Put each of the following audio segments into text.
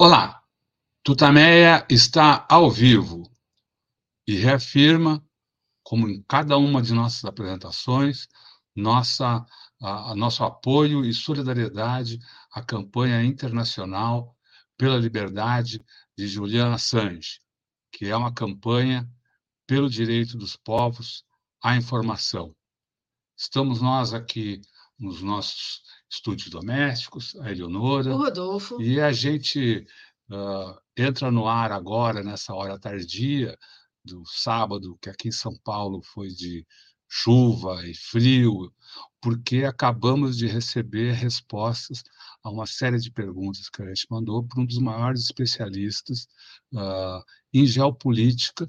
Olá, Tutameia está ao vivo e reafirma, como em cada uma de nossas apresentações, nossa, a, a nosso apoio e solidariedade à campanha internacional pela liberdade de Julian Assange, que é uma campanha pelo direito dos povos à informação. Estamos nós aqui nos nossos estúdios domésticos, a Eleonora. O Rodolfo. E a gente uh, entra no ar agora, nessa hora tardia do sábado, que aqui em São Paulo foi de chuva e frio, porque acabamos de receber respostas a uma série de perguntas que a gente mandou para um dos maiores especialistas uh, em geopolítica,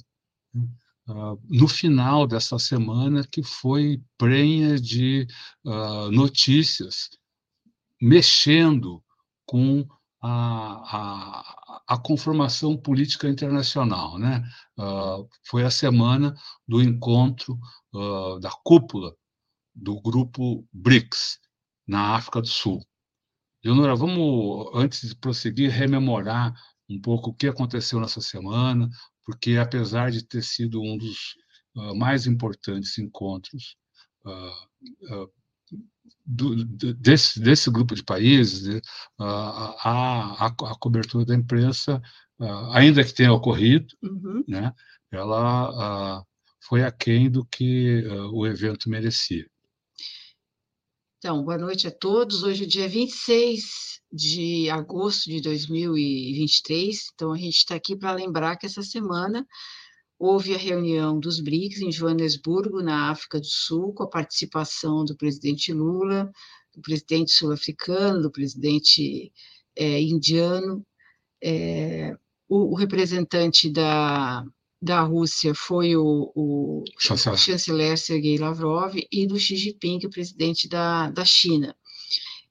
uh, no final dessa semana, que foi prenha de uh, notícias mexendo com a, a, a, conformação política internacional. Né? Uh, foi a semana do encontro uh, da cúpula do grupo BRICS, na África do Sul. Leonora, vamos, antes de prosseguir, rememorar um pouco o que aconteceu nessa semana, porque apesar de ter sido um dos uh, mais importantes encontros do, desse, desse grupo de países, né, a, a, a, cobertura da imprensa, ainda que tenha ocorrido, uhum. né, ela foi aquém do que o evento merecia. Então, boa noite a todos. Hoje é dia 26 de agosto de 2023. Então, a gente está aqui para lembrar que essa semana houve a reunião dos BRICS em Joanesburgo, na África do Sul, com a participação do presidente Lula, do presidente sul-africano, do presidente é, indiano. É, o, o, representante da, da Rússia foi o, o chanceler. Sergei Lavrov e do Xi Jinping, o presidente da, da China.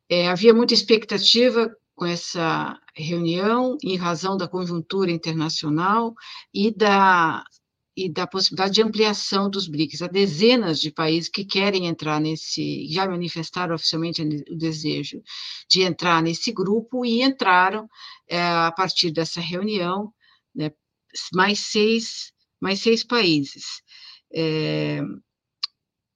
É, havia muita expectativa com essa reunião, em razão da conjuntura internacional e da, e da possibilidade de ampliação dos BRICS. Há dezenas de países que querem entrar nesse, já manifestaram oficialmente o desejo de entrar nesse grupo e entraram é, a partir dessa reunião, né, mais seis, mais seis países. É,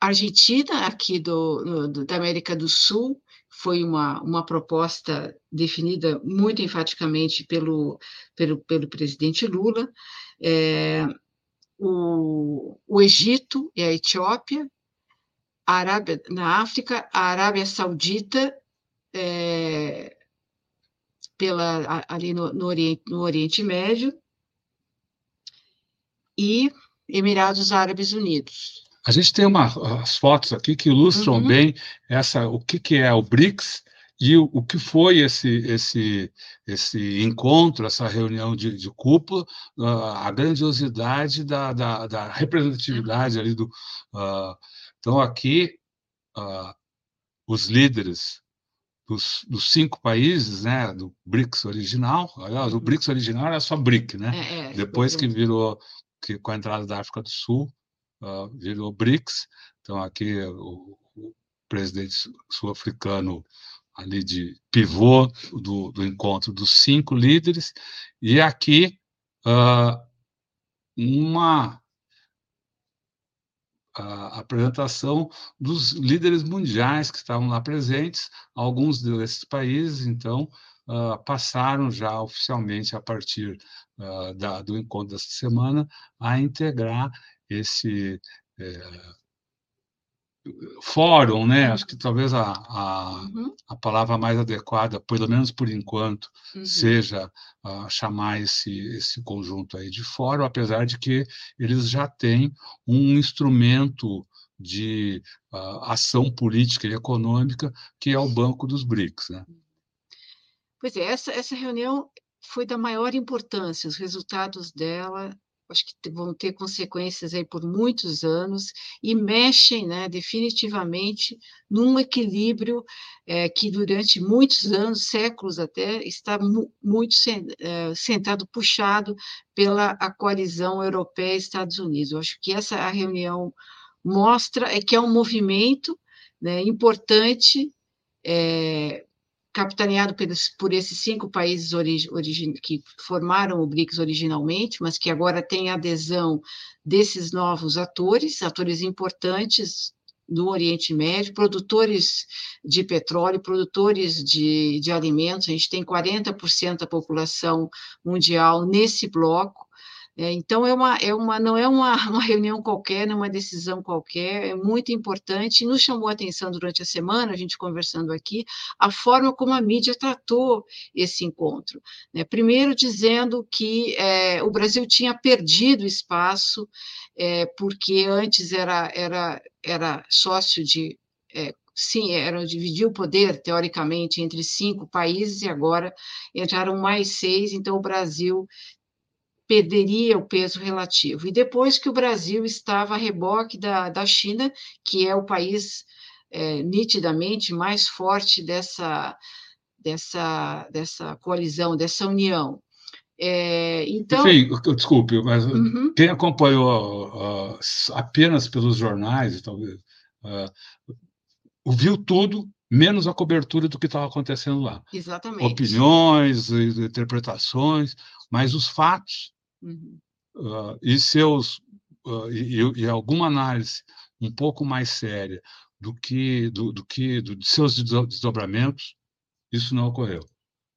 Argentina, aqui do, do, da América do Sul, foi uma, uma proposta definida muito enfaticamente pelo, pelo, pelo presidente Lula. É, o, o Egito e a Etiópia, a Arábia, na África, a Arábia Saudita, é, pela, ali no, no, Oriente, no Oriente Médio, e Emirados Árabes Unidos. A gente tem uma, as fotos aqui que ilustram uhum. bem essa, o que, que é o BRICS e o, que foi esse, esse, esse encontro, essa reunião de, de cúpula, uh, a grandiosidade da, da, da representatividade ali do. Uh, então, aqui, uh, os líderes dos, dos, cinco países, né, do BRICS original, aliás, o uhum. BRICS original era só BRIC, né? É, é, Depois que virou, que, com a entrada da África do Sul, virou BRICS. Então, aqui o, o presidente sul-africano ali de pivô do, do encontro dos cinco líderes, e aqui uh, uma a apresentação dos líderes mundiais que estavam lá presentes, alguns desses países, então, uh, passaram já oficialmente, a partir uh, da, do encontro dessa semana, a integrar esse eh, fórum, né? Acho que talvez a, a, uhum. a, palavra mais adequada, pelo menos por enquanto, uhum. seja uh, chamar esse, esse conjunto aí de fórum, apesar de que eles já têm um instrumento de uh, ação política e econômica que é o Banco dos BRICS, né? Pois é, essa, essa reunião foi da maior importância, os resultados dela acho que vão ter consequências aí por muitos anos e mexem, né, definitivamente num equilíbrio é, que durante muitos anos, séculos até, está mu muito é, sentado, puxado pela coalizão europeia Estados Unidos. Eu acho que essa a reunião mostra é que é um movimento né, importante é, capitaneado por esses cinco países que formaram o BRICS originalmente, mas que agora tem adesão desses novos atores, atores importantes do Oriente Médio, produtores de petróleo, produtores de, de alimentos, a gente tem 40% da população mundial nesse bloco, é, então, é uma, é uma, não é uma, uma reunião qualquer, não é uma decisão qualquer, é muito importante. E nos chamou a atenção durante a semana, a gente conversando aqui, a forma como a mídia tratou esse encontro. Né? Primeiro, dizendo que é, o Brasil tinha perdido espaço, é, porque antes era, era, era sócio de é, sim, era dividir o poder, teoricamente, entre cinco países, e agora entraram mais seis, então o Brasil perderia o peso relativo. E depois que o Brasil estava a reboque da, da China, que é o país é, nitidamente mais forte dessa, dessa, dessa coalizão, dessa união. É, então, desculpe, mas uhum. quem acompanhou uh, apenas pelos jornais, talvez, uh, viu tudo, menos a cobertura do que estava acontecendo lá. Exatamente. Opiniões, interpretações, mas os fatos Uhum. Uh, e seus uh, e, e, alguma análise um pouco mais séria do que do, do que do, de seus desdobramentos, isso não ocorreu.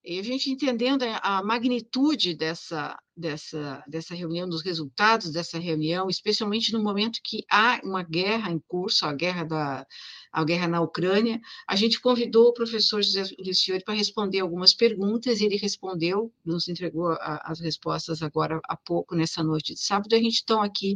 E a gente entendendo a magnitude dessa, dessa, dessa reunião, dos resultados dessa reunião, especialmente no momento que há uma guerra em curso, a guerra da, a guerra na Ucrânia, a gente convidou o professor José Luciori para responder algumas perguntas, e ele respondeu, nos entregou a, as respostas agora há pouco, nessa noite de sábado, a gente então aqui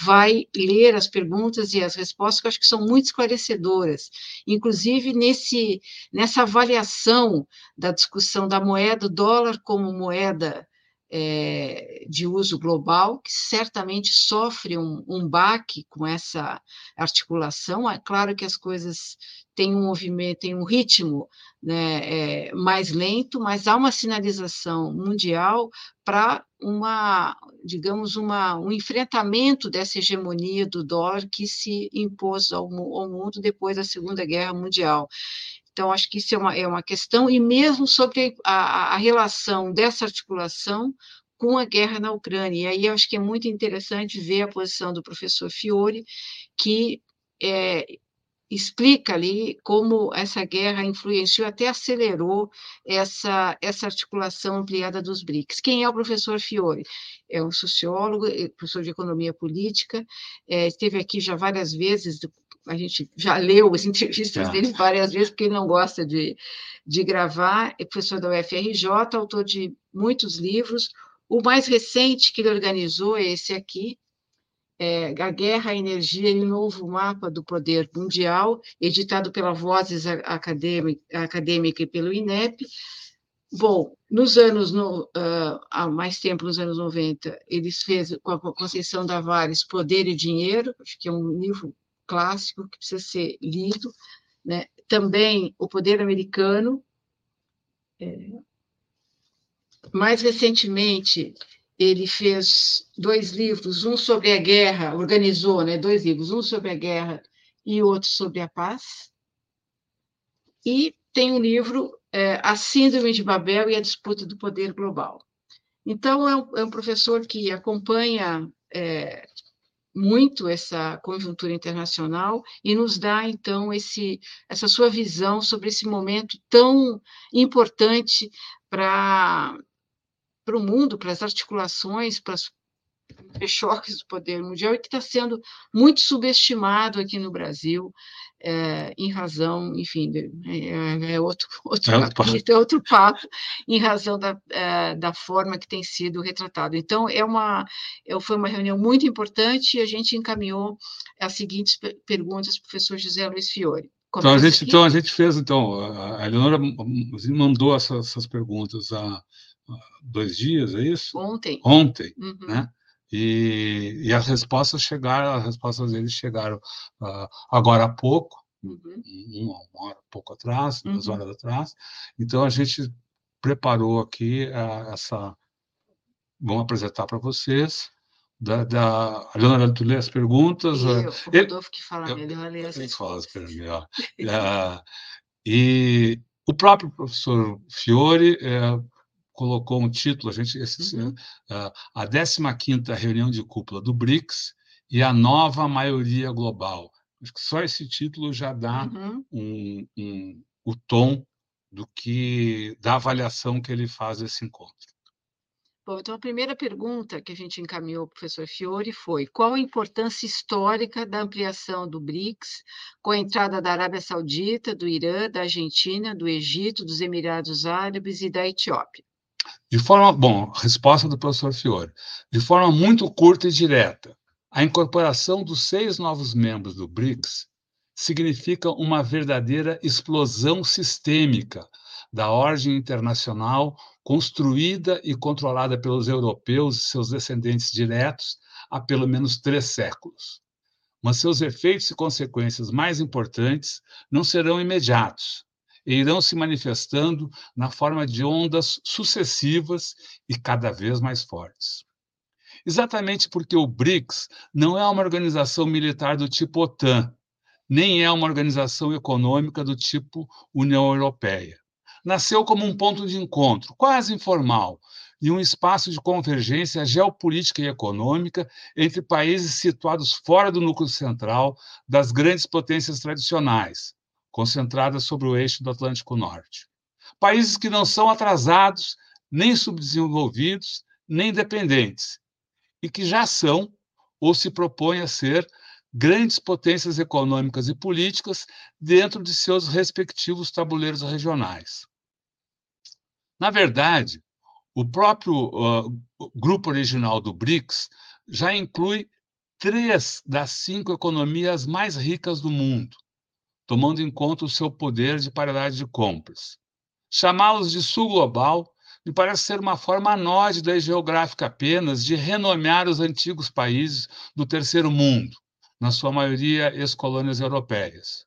vai ler as perguntas e as respostas, que eu acho que são muito esclarecedoras, inclusive nesse, nessa avaliação da discussão da moeda, do dólar como moeda é, de uso global, que certamente sofre um, um baque com essa articulação. É claro que as coisas têm um movimento, têm um ritmo né, é, mais lento, mas há uma sinalização mundial para uma, digamos, uma, um enfrentamento dessa hegemonia do dólar que se impôs ao, ao mundo depois da Segunda Guerra Mundial. Então, acho que isso é uma, é uma questão, e mesmo sobre a, a relação dessa articulação com a guerra na Ucrânia. E aí eu acho que é muito interessante ver a posição do professor Fiore, que é, explica ali como essa guerra influenciou, até acelerou essa, essa articulação ampliada dos BRICS. Quem é o professor Fiore? É um sociólogo, é professor de economia política, é, esteve aqui já várias vezes a gente já leu as entrevistas é. dele várias vezes, porque ele não gosta de, de gravar, é professor da UFRJ, autor de muitos livros. O mais recente que ele organizou é esse aqui, é A Guerra, a Energia e o Novo Mapa do Poder Mundial, editado pela Vozes Acadêmica, Acadêmica e pelo INEP. Bom, nos anos, no, uh, há mais tempo, nos anos 90, ele fez com a Conceição Davares Poder e Dinheiro, acho que é um livro clássico que precisa ser lido, né? Também o Poder Americano. É... Mais recentemente, ele fez dois livros, um sobre a guerra, organizou, né? Dois livros, um sobre a guerra e outro sobre a paz. E tem um livro, é, A Síndrome de Babel e a Disputa do Poder Global. Então, é um, é um professor que acompanha é, muito essa conjuntura internacional e nos dá então esse essa sua visão sobre esse momento tão importante para para o mundo, para as articulações, para os choques do poder mundial e que está sendo muito subestimado aqui no Brasil é, em razão, enfim, é, é outro, outro, é capítulo, é outro papo, em razão da, é, da forma que tem sido retratado. Então, é uma, é, foi uma reunião muito importante e a gente encaminhou as seguintes perguntas para o professor José Luiz Fiore. Então a, gente, então, a gente fez, então, a Eleonora mandou essas, essas perguntas há dois dias, é isso? Ontem. Ontem, uhum. né? E, e, as respostas chegaram, as respostas deles chegaram uh, agora há pouco, uhum. uma, uma, hora pouco atrás, duas uhum. horas atrás. Então a gente preparou aqui uh, essa. Vamos apresentar para vocês. Da, da, a Leonora, tu lê as perguntas? Eu, o Rodolfo que fala melhor, lê as. Fala melhor. uh, e O próprio professor Fiore é, colocou um título, a gente uhum. uh, a 15ª reunião de cúpula do BRICS e a nova maioria global. Acho que só esse título já dá uhum. um, um, o tom do que da avaliação que ele faz desse encontro. Bom, então a primeira pergunta que a gente encaminhou ao professor Fiore foi: qual a importância histórica da ampliação do BRICS com a entrada da Arábia Saudita, do Irã, da Argentina, do Egito, dos Emirados Árabes e da Etiópia? De forma, bom, resposta do professor Fiore. De forma muito curta e direta, a incorporação dos seis novos membros do BRICS significa uma verdadeira explosão sistêmica da ordem internacional construída e controlada pelos europeus e seus descendentes diretos há pelo menos três séculos. Mas seus efeitos e consequências mais importantes não serão imediatos e irão se manifestando na forma de ondas sucessivas e cada vez mais fortes. Exatamente porque o BRICS não é uma organização militar do tipo OTAN, nem é uma organização econômica do tipo União Europeia nasceu como um ponto de encontro, quase informal, e um espaço de convergência geopolítica e econômica entre países situados fora do núcleo central das grandes potências tradicionais, concentradas sobre o eixo do Atlântico Norte. Países que não são atrasados, nem subdesenvolvidos, nem dependentes, e que já são ou se propõem a ser grandes potências econômicas e políticas dentro de seus respectivos tabuleiros regionais. Na verdade, o próprio uh, grupo original do BRICS já inclui três das cinco economias mais ricas do mundo, tomando em conta o seu poder de paridade de compras. Chamá-los de sul global me parece ser uma forma anódida e geográfica apenas de renomear os antigos países do terceiro mundo, na sua maioria ex-colônias europeias.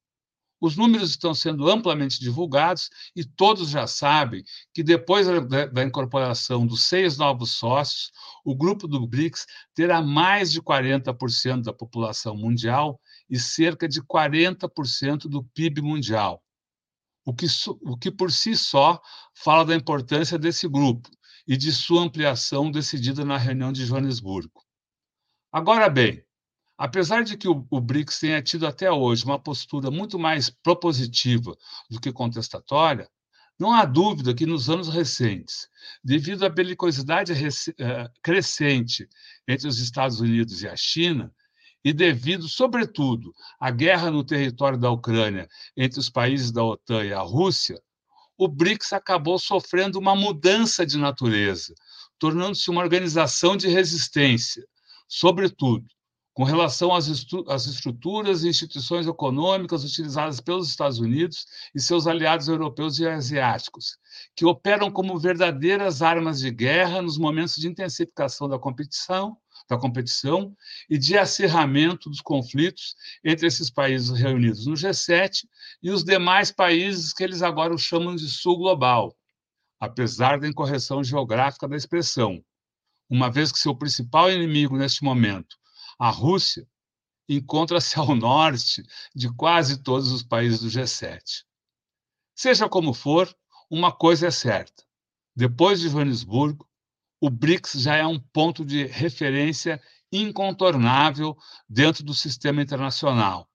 Os números estão sendo amplamente divulgados e todos já sabem que depois da, da incorporação dos seis novos sócios, o grupo do BRICS terá mais de 40% da população mundial e cerca de 40% do PIB mundial. O que, o que por si só fala da importância desse grupo e de sua ampliação decidida na reunião de Joanesburgo. Agora bem, Apesar de que o, o BRICS tenha tido até hoje uma postura muito mais propositiva do que contestatória, não há dúvida que nos anos recentes, devido à belicosidade eh, crescente entre os Estados Unidos e a China, e devido, sobretudo, à guerra no território da Ucrânia entre os países da OTAN e a Rússia, o BRICS acabou sofrendo uma mudança de natureza, tornando-se uma organização de resistência, sobretudo com relação às, às estruturas e instituições econômicas utilizadas pelos Estados Unidos e seus aliados europeus e asiáticos, que operam como verdadeiras armas de guerra nos momentos de intensificação da competição, da competição e de acirramento dos conflitos entre esses países reunidos no G7 e os demais países que eles agora chamam de Sul Global, apesar da incorreção geográfica da expressão, uma vez que seu principal inimigo neste momento a Rússia encontra-se ao norte de quase todos os países do G7. Seja como for, uma coisa é certa: depois de Joanesburgo, o BRICS já é um ponto de referência incontornável dentro do sistema internacional.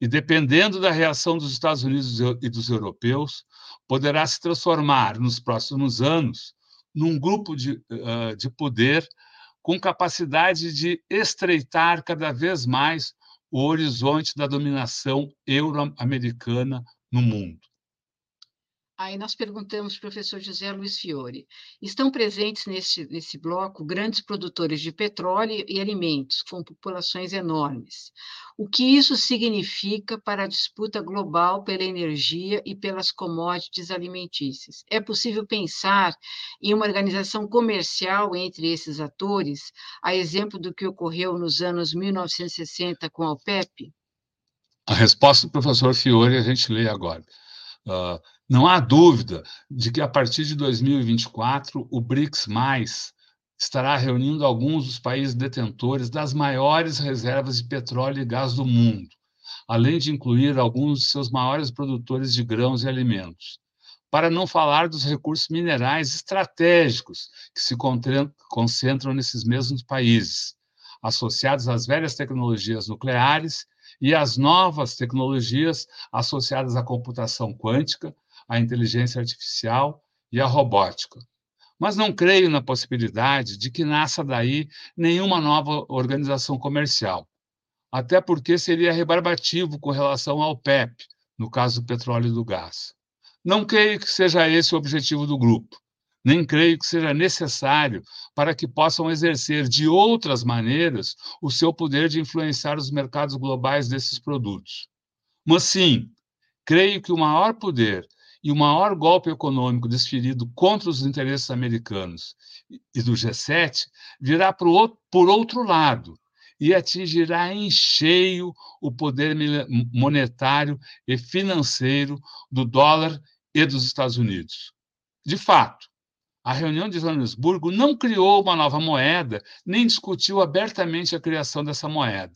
E dependendo da reação dos Estados Unidos e dos europeus, poderá se transformar nos próximos anos num grupo de, uh, de poder com capacidade de estreitar cada vez mais o horizonte da dominação euro-americana no mundo. Aí nós perguntamos professor José Luiz Fiore: estão presentes nesse, nesse bloco grandes produtores de petróleo e alimentos, com populações enormes. O que isso significa para a disputa global pela energia e pelas commodities alimentícias? É possível pensar em uma organização comercial entre esses atores, a exemplo do que ocorreu nos anos 1960 com a OPEP? A resposta do professor Fiore a gente lê agora. Uh, não há dúvida de que, a partir de 2024, o BRICS estará reunindo alguns dos países detentores das maiores reservas de petróleo e gás do mundo, além de incluir alguns de seus maiores produtores de grãos e alimentos, para não falar dos recursos minerais estratégicos que se concentram nesses mesmos países, associados às velhas tecnologias nucleares e às novas tecnologias associadas à computação quântica, à inteligência artificial e à robótica. Mas não creio na possibilidade de que nasça daí nenhuma nova organização comercial, até porque seria rebarbativo com relação ao PEP, no caso do petróleo e do gás. Não creio que seja esse o objetivo do grupo, nem creio que seja necessário para que possam exercer de outras maneiras o seu poder de influenciar os mercados globais desses produtos. Mas sim, creio que o maior poder e o maior golpe econômico desferido contra os interesses americanos e do G7 virá por outro lado, e atingirá em cheio o poder monetário e financeiro do dólar e dos Estados Unidos. De fato, a reunião de Joanesburgo não criou uma nova moeda, nem discutiu abertamente a criação dessa moeda,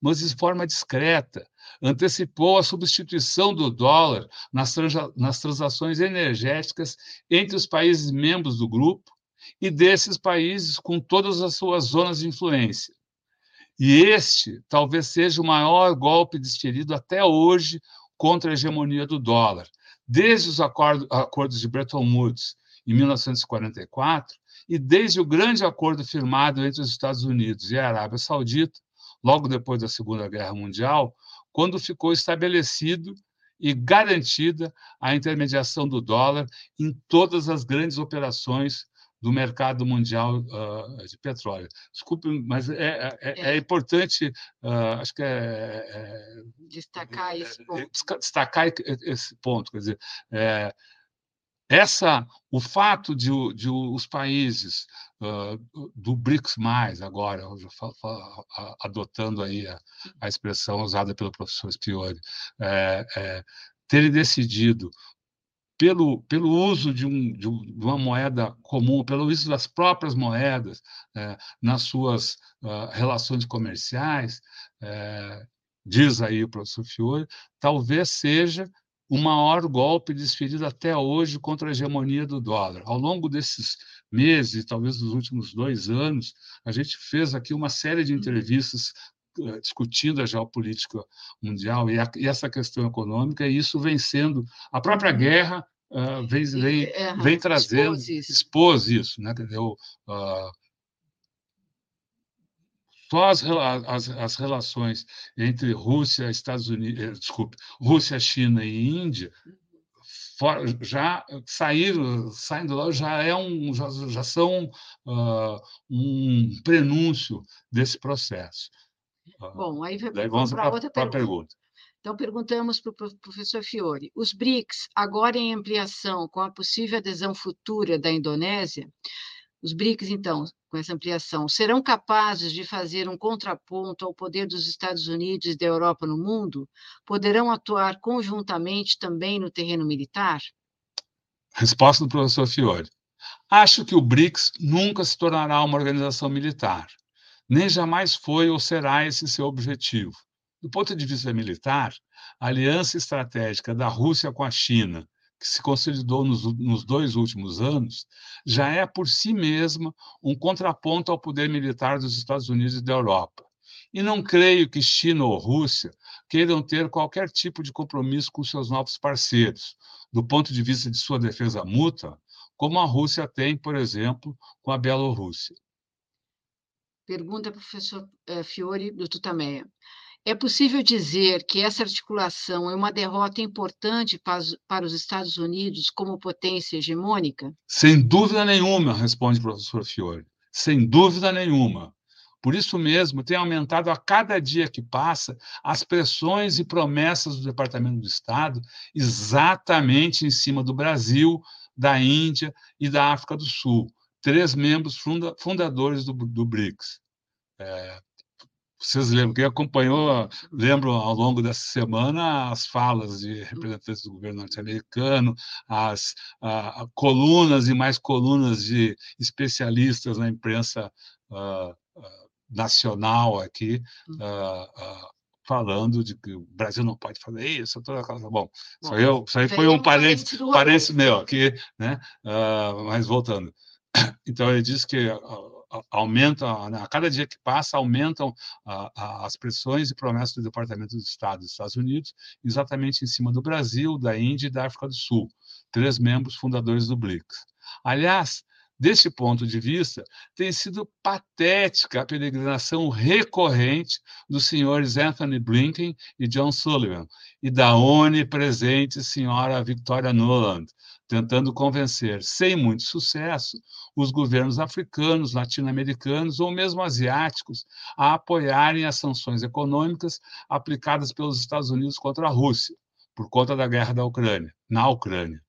mas de forma discreta antecipou a substituição do dólar nas, nas transações energéticas entre os países membros do grupo e desses países com todas as suas zonas de influência, e este talvez seja o maior golpe desferido até hoje contra a hegemonia do dólar, desde os acordos de Bretton Woods em 1944 e desde o grande acordo firmado entre os Estados Unidos e a Arábia Saudita, logo depois da Segunda Guerra Mundial, quando ficou estabelecido e garantida a intermediação do dólar em todas as grandes operações do mercado mundial uh, de petróleo. Desculpe, mas é, é, é, é. importante, uh, acho que é, é destacar esse ponto. Destacar esse ponto, quer dizer, essa, o fato de, de os países uh, do BRICS mais agora, adotando aí a, a, expressão usada pelo professor Spiori, é, é, terem decidido pelo, pelo uso de, um, de, uma moeda comum, pelo uso das próprias moedas é, nas suas uh, relações comerciais, é, diz aí o professor Fiore, talvez seja o maior golpe desferido até hoje contra a hegemonia do dólar. Ao longo desses meses, talvez dos últimos dois anos, a gente fez aqui uma série de entrevistas eh, discutindo a geopolítica mundial e, a, e, essa questão econômica, e isso vem sendo a própria guerra uh, vem, vem, vem trazendo, expôs isso, expôs isso né? Entendeu? Uh, só as, as, as, relações entre Rússia, Estados Unidos, eh, desculpe, Rússia, China e Índia já saíram, saindo lá já é um, já, já são uh, um prenúncio desse processo. Bom, aí vamos para outra pergunta. pergunta. Então, perguntamos para o professor Fiore: os BRICS, agora em ampliação, com a possível adesão futura da Indonésia, os BRICS, então, com essa ampliação, serão capazes de fazer um contraponto ao poder dos Estados Unidos e da Europa no mundo? Poderão atuar conjuntamente também no terreno militar? Resposta do professor Fiore. Acho que o BRICS nunca se tornará uma organização militar, nem jamais foi ou será esse seu objetivo. Do ponto de vista militar, a aliança estratégica da Rússia com a China, que se consolidou nos, nos, dois últimos anos, já é por si mesma um contraponto ao poder militar dos Estados Unidos e da Europa. E não creio que China ou Rússia queiram ter qualquer tipo de compromisso com seus novos parceiros, do ponto de vista de sua defesa mútua, como a Rússia tem, por exemplo, com a Bielorrússia. Pergunta professor eh, Fiore do Tutameia. É possível dizer que essa articulação é uma derrota importante para os Estados Unidos como potência hegemônica? Sem dúvida nenhuma, responde o professor Fiore. Sem dúvida nenhuma. Por isso mesmo, tem aumentado a cada dia que passa as pressões e promessas do Departamento do Estado exatamente em cima do Brasil, da Índia e da África do Sul, três membros funda fundadores do, do BRICS. É, vocês lembram, quem acompanhou, lembram ao longo dessa semana as falas de representantes do governo norte-americano, as a, a, colunas e mais colunas de especialistas na imprensa uh, uh, nacional aqui, uh, falando de que o Brasil não pode fazer isso, toda aquela bom. Bom, isso, aí, isso aí foi um parênteses, parênteses meu aqui, né? Uh, mas voltando. Então ele diz que aumenta, né, a cada dia que passa, aumentam as pressões e promessas do Departamento de Estado dos Estados Unidos, exatamente em cima do Brasil, da Índia e da África do Sul, três membros fundadores do BRICS. Aliás, desse ponto de vista, tem sido patética a peregrinação recorrente dos senhores Anthony Blinken e John Sullivan, e da onipresente senhora Victoria Nuland, tentando convencer, sem muito sucesso, os governos africanos, latino-americanos ou mesmo asiáticos a apoiarem as sanções econômicas aplicadas pelos Estados Unidos contra a Rússia, por conta da guerra da Ucrânia, na Ucrânia.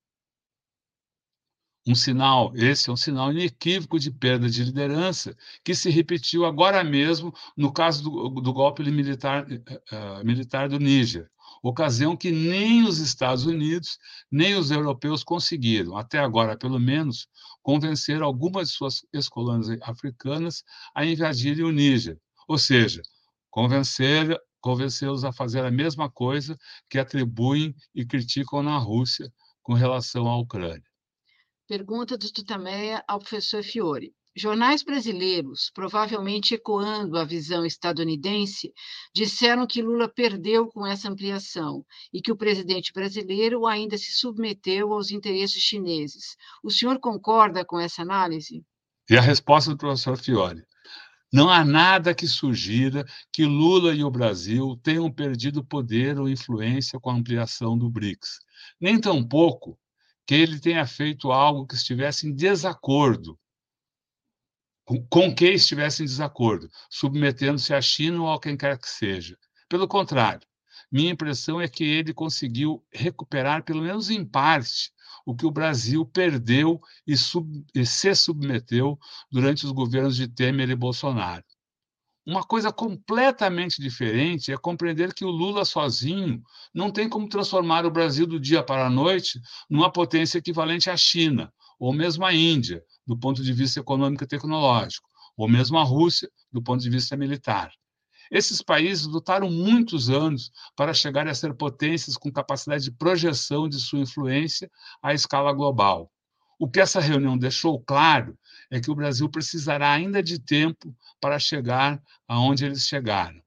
Um sinal, esse é um sinal inequívoco de perda de liderança, que se repetiu agora mesmo no caso do, do golpe militar, uh, militar do Níger, ocasião que nem os Estados Unidos, nem os europeus conseguiram, até agora pelo menos, convencer algumas de suas ex-colônias africanas a invadirem o Níger, ou seja, convencer convencê-los a fazer a mesma coisa que atribuem e criticam na Rússia com relação à Ucrânia. Pergunta do Tutameia ao professor Fiore. Jornais brasileiros, provavelmente ecoando a visão estadunidense, disseram que Lula perdeu com essa ampliação e que o presidente brasileiro ainda se submeteu aos interesses chineses. O senhor concorda com essa análise? E a resposta do professor Fiore. Não há nada que sugira que Lula e o Brasil tenham perdido poder ou influência com a ampliação do BRICS, nem tampouco que ele tenha feito algo que estivesse em desacordo com quem estivesse em desacordo, submetendo-se à China ou a quem quer que seja. Pelo contrário, minha impressão é que ele conseguiu recuperar, pelo menos em parte, o que o Brasil perdeu e, sub, e se submeteu durante os governos de Temer e Bolsonaro. Uma coisa completamente diferente é compreender que o Lula sozinho não tem como transformar o Brasil do dia para a noite numa potência equivalente à China, ou mesmo à Índia, do ponto de vista econômico e tecnológico, ou mesmo a Rússia, do ponto de vista militar. Esses países lutaram muitos anos para chegar a ser potências com capacidade de projeção de sua influência à escala global. O que essa reunião deixou claro é que o Brasil precisará ainda de tempo para chegar aonde eles chegaram.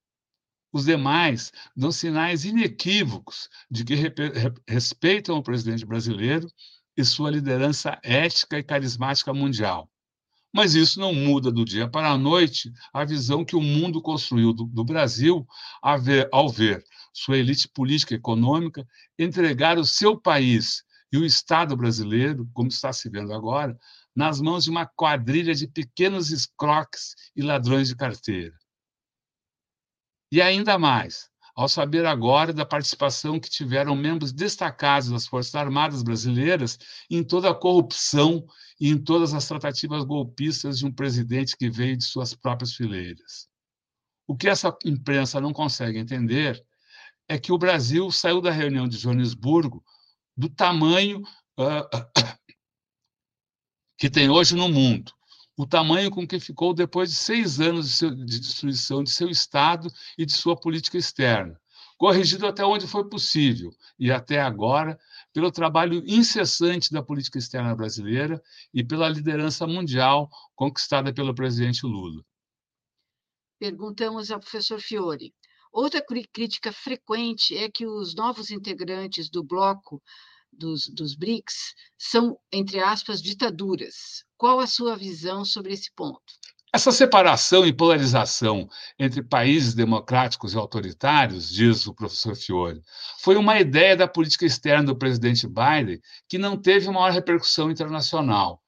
Os demais dão sinais inequívocos de que respeitam o presidente brasileiro e sua liderança ética e carismática mundial. Mas isso não muda do dia para a noite a visão que o mundo construiu do, do Brasil ver, ao ver sua elite política e econômica entregar o seu país e o Estado brasileiro, como está se vendo agora, nas mãos de uma quadrilha de pequenos escroques e ladrões de carteira. E ainda mais, ao saber agora da participação que tiveram membros destacados das Forças Armadas brasileiras em toda a corrupção e em todas as tratativas golpistas de um presidente que veio de suas próprias fileiras. O que essa imprensa não consegue entender é que o Brasil saiu da reunião de Joanesburgo do tamanho uh, que tem hoje no mundo o tamanho com que ficou depois de seis anos de, seu, de, destruição de seu Estado e de sua política externa, corrigido até onde foi possível, e até agora, pelo trabalho incessante da política externa brasileira e pela liderança mundial conquistada pelo presidente Lula. Perguntamos ao professor Fiore. Outra crítica frequente é que os novos integrantes do bloco dos, dos BRICS são, entre aspas, ditaduras. Qual a sua visão sobre esse ponto? Essa separação e polarização entre países democráticos e autoritários, diz o professor Fiore, foi uma ideia da política externa do presidente Biden que não teve maior repercussão internacional.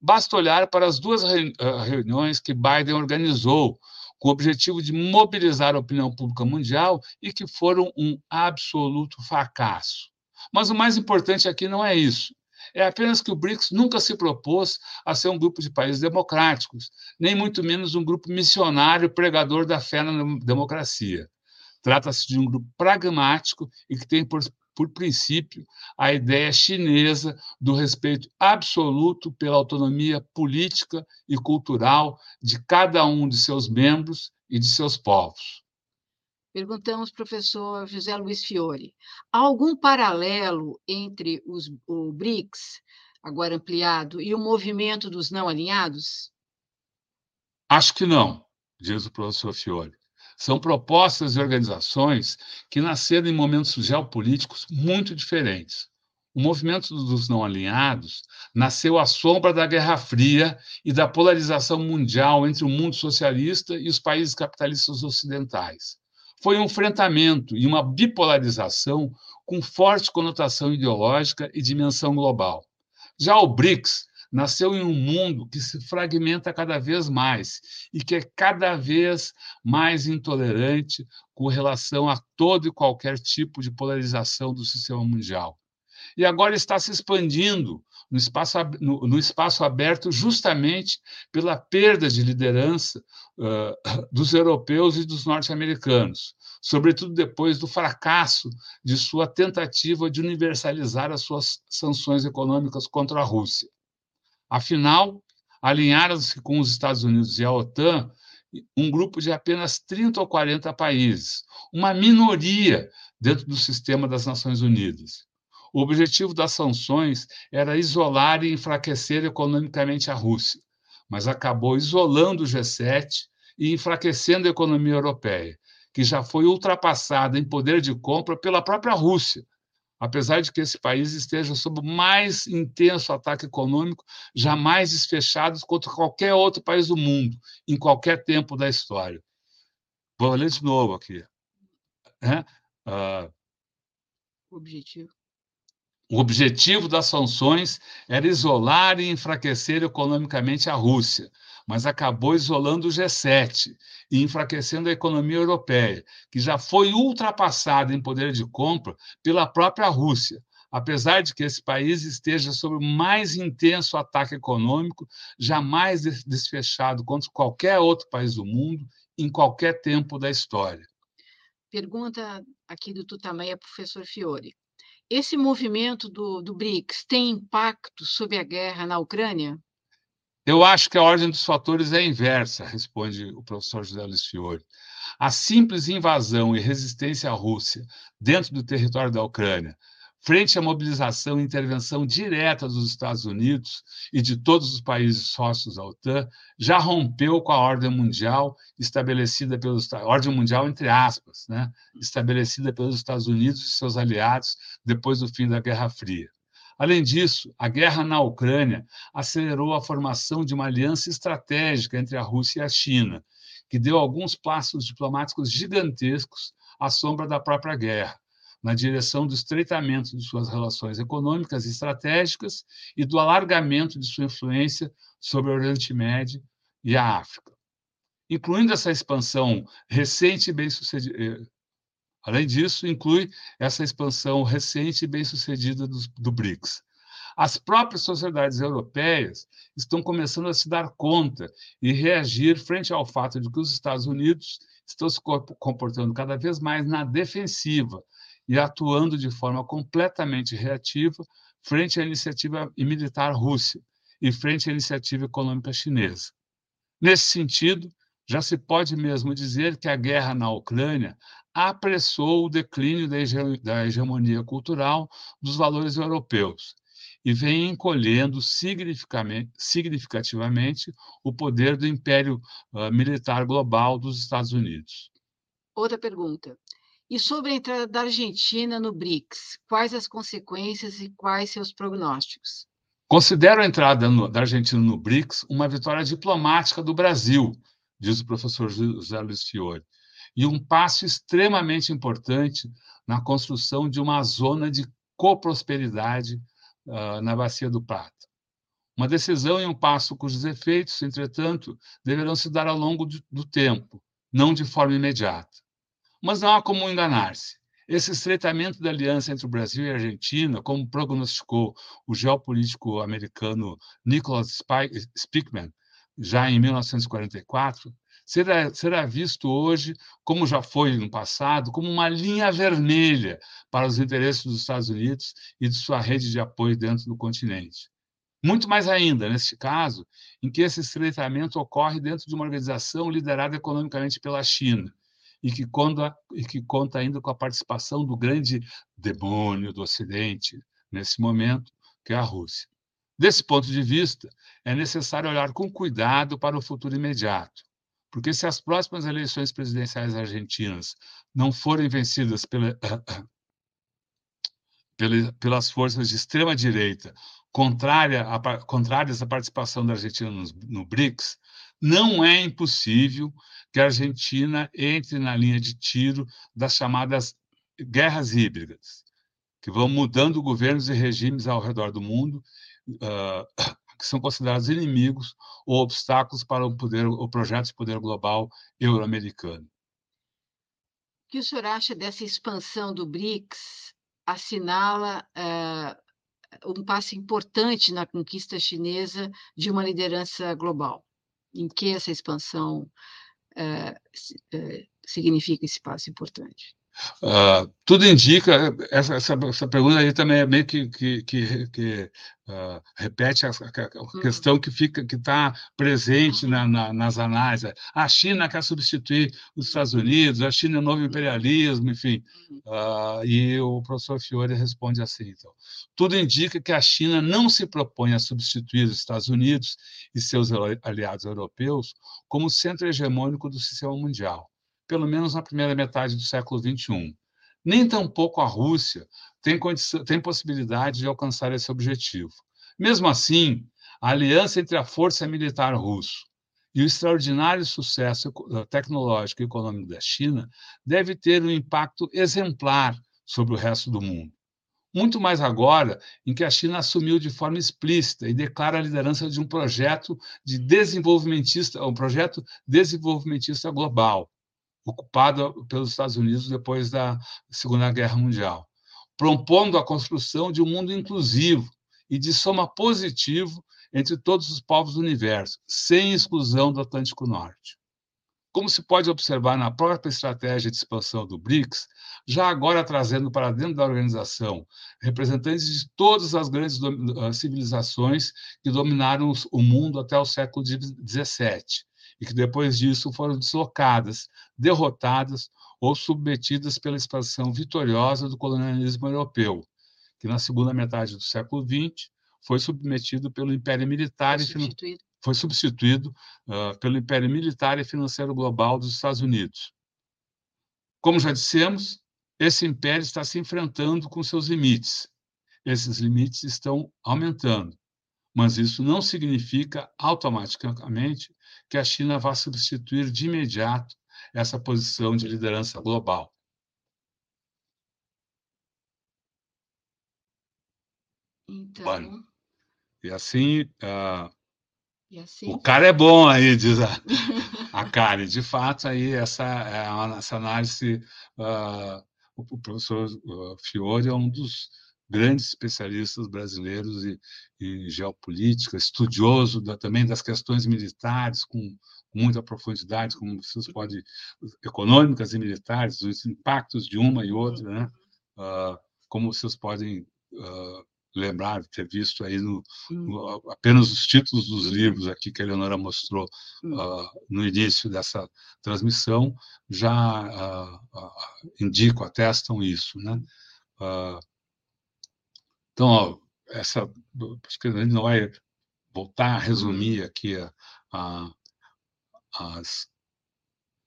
Basta olhar para as duas ah, reuniões que Biden organizou com o objetivo de mobilizar a opinião pública mundial e que foram um absoluto fracasso. Mas o mais importante aqui não é isso. É apenas que o BRICS nunca se propôs a ser um grupo de países democráticos, nem muito menos um grupo missionário pregador da fé na democracia. Trata-se de um grupo pragmático e que tem por, por princípio a ideia chinesa do respeito absoluto pela autonomia política e cultural de cada um de seus membros e de seus povos. Perguntamos professor José Luiz Fiore: há algum paralelo entre os, o BRICS, agora ampliado, e o movimento dos não alinhados? Acho que não, diz o professor Fiore. São propostas e organizações que nasceram em momentos geopolíticos muito diferentes. O movimento dos não alinhados nasceu à sombra da Guerra Fria e da polarização mundial entre o mundo socialista e os países capitalistas ocidentais. Foi um enfrentamento e uma bipolarização com forte conotação ideológica e dimensão global. Já o BRICS nasceu em um mundo que se fragmenta cada vez mais e que é cada vez mais intolerante com relação a todo e qualquer tipo de polarização do sistema mundial. E agora está se expandindo no espaço, no, no espaço aberto justamente pela perda de liderança uh, dos europeus e dos norte-americanos, sobretudo depois do fracasso de sua tentativa de universalizar as suas sanções econômicas contra a Rússia. Afinal, alinharam-se com os Estados Unidos e a OTAN um grupo de apenas 30 ou 40 países, uma minoria dentro do sistema das Nações Unidas. O objetivo das sanções era isolar e enfraquecer economicamente a Rússia, mas acabou isolando o G7 e enfraquecendo a economia europeia, que já foi ultrapassada em poder de compra pela própria Rússia, apesar de que esse país esteja sob o mais intenso ataque econômico jamais desfechado contra qualquer outro país do mundo, em qualquer tempo da história. Vou ler de novo aqui. É? Objetivo. O objetivo das sanções era isolar e enfraquecer economicamente a Rússia, mas acabou isolando o G7 e enfraquecendo a economia europeia, que já foi ultrapassada em poder de compra pela própria Rússia, apesar de que esse país esteja sob o mais intenso ataque econômico jamais desfechado contra qualquer outro país do mundo em qualquer tempo da história. Pergunta aqui do Tutameia, professor Fiore. Esse movimento do, do BRICS tem impacto sobre a guerra na Ucrânia? Eu acho que a ordem dos fatores é inversa, responde o professor José Luiz Fiore. A simples invasão e resistência à Rússia dentro do território da Ucrânia, frente à mobilização e intervenção direta dos Estados Unidos e de todos os países sócios da OTAN, já rompeu com a ordem mundial estabelecida pelos ordem mundial entre aspas, né, estabelecida pelos Estados Unidos e seus aliados depois do fim da Guerra Fria. Além disso, a guerra na Ucrânia acelerou a formação de uma aliança estratégica entre a Rússia e a China, que deu alguns passos diplomáticos gigantescos à sombra da própria guerra, na direção do estreitamento de suas relações econômicas e estratégicas e do alargamento de sua influência sobre o Oriente Médio e a África. Incluindo essa expansão recente e bem-sucedida, eh, Além disso, inclui essa expansão recente e bem-sucedida do, do BRICS. As próprias sociedades europeias estão começando a se dar conta e reagir frente ao fato de que os Estados Unidos estão se comportando cada vez mais na defensiva e atuando de forma completamente reativa frente à iniciativa militar russa e frente à iniciativa econômica chinesa. Nesse sentido, já se pode mesmo dizer que a guerra na Ucrânia apressou o declínio da hegemonia cultural dos valores europeus e vem encolhendo significativamente o poder do império uh, militar global dos Estados Unidos. Outra pergunta. E sobre a entrada da Argentina no BRICS, quais as consequências e quais seus prognósticos? Considero a entrada no, da Argentina no BRICS uma vitória diplomática do Brasil, diz o professor José Luiz Fiore, e um passo extremamente importante na construção de uma zona de coprosperidade uh, na Bacia do Prata. Uma decisão e um passo cujos efeitos, entretanto, deverão se dar ao longo de, do tempo, não de forma imediata. Mas não há como enganar-se. Esse estreitamento da aliança entre o Brasil e a Argentina, como prognosticou o geopolítico americano Nicholas Spickman já em 1944, será, será visto hoje, como já foi no passado, como uma linha vermelha para os interesses dos Estados Unidos e de sua rede de apoio dentro do continente. Muito mais ainda, neste caso, em que esse estreitamento ocorre dentro de uma organização liderada economicamente pela China, e que, conta, e que conta ainda com a participação do grande demônio do Ocidente, nesse momento, que é a Rússia. Desse ponto de vista, é necessário olhar com cuidado para o futuro imediato, porque se as próximas eleições presidenciais argentinas não forem vencidas pela, pelas forças de extrema-direita contrária contrárias à participação da Argentina no, no BRICS, não é impossível que a Argentina entre na linha de tiro das chamadas guerras híbridas, que vão mudando governos e regimes ao redor do mundo, uh, que são considerados inimigos ou obstáculos para o, poder, o projeto de poder global euro-americano. O que o senhor acha dessa expansão do BRICS assinala uh, um passo importante na conquista chinesa de uma liderança global? Em que essa expansão significa esse passo importante? Uh, tudo indica, essa, essa, essa, pergunta aí também é meio que, que, que, que uh, repete a, a uhum. questão que fica que está presente na, na, nas análises. A China quer substituir os Estados Unidos, a China é novo imperialismo, enfim. Uh, e o professor Fiore responde assim: então, tudo indica que a China não se propõe a substituir os Estados Unidos e seus aliados europeus como centro hegemônico do sistema mundial pelo menos na primeira metade do século XXI. Nem tampouco a Rússia tem, tem possibilidade de alcançar esse objetivo. Mesmo assim, a aliança entre a força militar russa e o extraordinário sucesso eh, tecnológico e econômico da China deve ter um impacto exemplar sobre o resto do mundo. Muito mais agora em que a China assumiu de forma explícita e declara a liderança de um projeto de desenvolvimentista, um projeto desenvolvimentista global, ocupada pelos Estados Unidos depois da Segunda Guerra Mundial, propondo a construção de um mundo inclusivo e de soma positivo entre todos os povos do universo, sem exclusão do Atlântico Norte. Como se pode observar na própria estratégia de expansão do BRICS, já agora trazendo para dentro da organização representantes de todas as grandes civilizações que dominaram o mundo até o século XVII, e que depois disso foram deslocadas, derrotadas ou submetidas pela expansão vitoriosa do colonialismo europeu, que na segunda metade do século XX foi submetido pelo Império Militar foi substituído, e, foi substituído uh, pelo Império Militar e Financeiro Global dos Estados Unidos. Como já dissemos, esse império está se enfrentando com seus limites. Esses limites estão aumentando, mas isso não significa automaticamente que a China vá substituir de imediato essa posição de liderança global. Então. E assim, uh, e assim, o cara é bom aí, diz a, a Karen. De fato, aí essa, essa análise, uh, o professor Fiore é um dos grandes especialistas brasileiros em, em geopolítica, estudioso da, também das questões militares, com, muita profundidade, como vocês podem, econômicas e militares, os impactos de uma e outra, né? Uh, como vocês podem uh, lembrar ter visto aí no, no, apenas os títulos dos livros aqui que a Eleonora mostrou uh, no início dessa transmissão já indicam, atestam isso, né? Então, ó, essa, acho que a gente não vai voltar a resumir aqui a, a, as,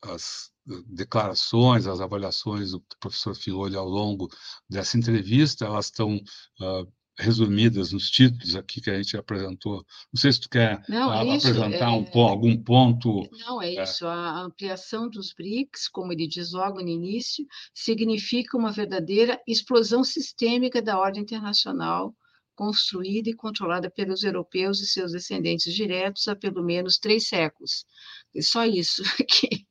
as declarações, as avaliações do professor Fiolho ao longo dessa entrevista, elas estão uh, resumidas nos títulos aqui que a gente apresentou. Não sei se tu quer não, a, é isso, apresentar é, um, algum ponto. Não, é, é isso. A ampliação dos BRICS, como ele diz logo no início, significa uma verdadeira explosão sistêmica da ordem internacional construída e controlada pelos europeus e seus descendentes diretos há pelo menos três séculos. É só isso aqui.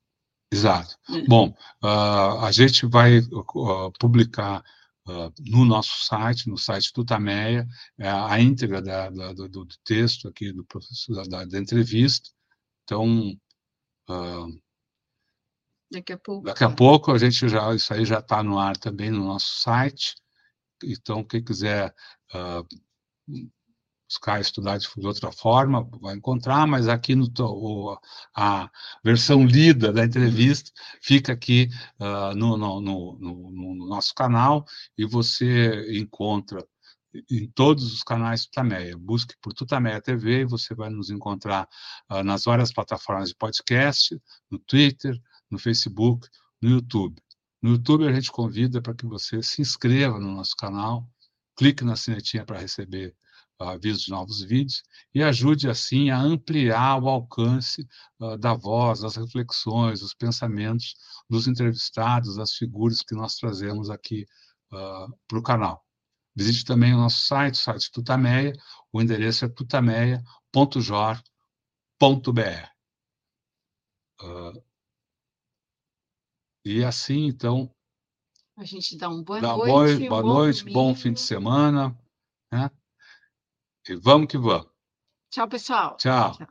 Exato. É. Bom, uh, a gente vai uh, publicar uh, no nosso site, no site do Tameia, é a íntegra da, da, do, do, texto aqui do professor da, da entrevista. Então, uh, daqui a pouco, daqui a pouco a gente já isso aí já está no ar também no nosso site. Então, quem quiser uh, buscar estudar de outra forma, vai encontrar, mas aqui no a versão lida da entrevista fica aqui uh, no, no, no, no, nosso canal e você encontra em todos os canais Tutameia. Busque por Tutameia TV e você vai nos encontrar uh, nas várias plataformas de podcast, no Twitter, no Facebook, no YouTube. No YouTube a gente convida para que você se inscreva no nosso canal, clique na sinetinha para receber avisos de novos vídeos e ajude assim a ampliar o alcance uh, da voz, das reflexões, dos pensamentos dos entrevistados, das figuras que nós trazemos aqui uh, para o canal. Visite também o nosso site, o site Tutameia, o endereço é tutameia.jor.br. Uh, e assim, então. A gente dá um boa dá noite. Boa, boa noite, bom, bom fim de semana. Né? E vamos que vamos. Tchau, pessoal. Tchau. Tchau.